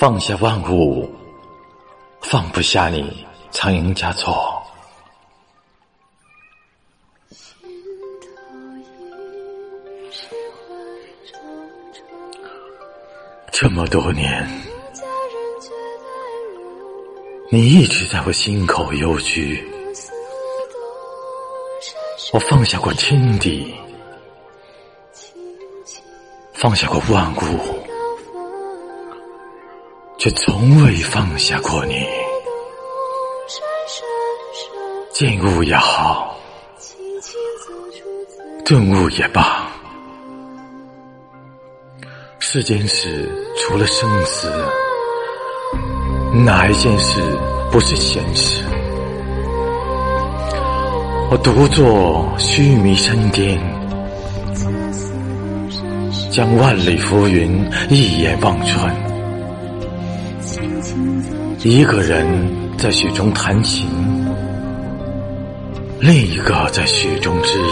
放下万物，放不下你，苍蝇夹错。这么多年，你一直在我心口幽居。我放下过天地，放下过万物，却从未放下过你。见物也好，顿悟也罢，世间事除了生死，哪一件事不是闲事？我独坐须弥山巅，将万里浮云一眼望穿。一个人在雪中弹琴，另一个在雪中知音。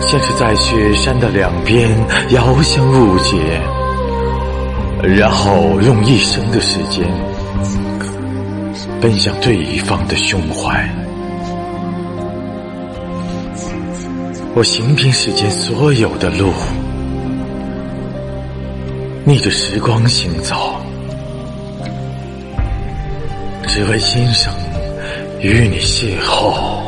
像是在雪山的两边遥相误解，然后用一生的时间。奔向对方的胸怀，我行遍世间所有的路，逆着时光行走，只为今生与你邂逅。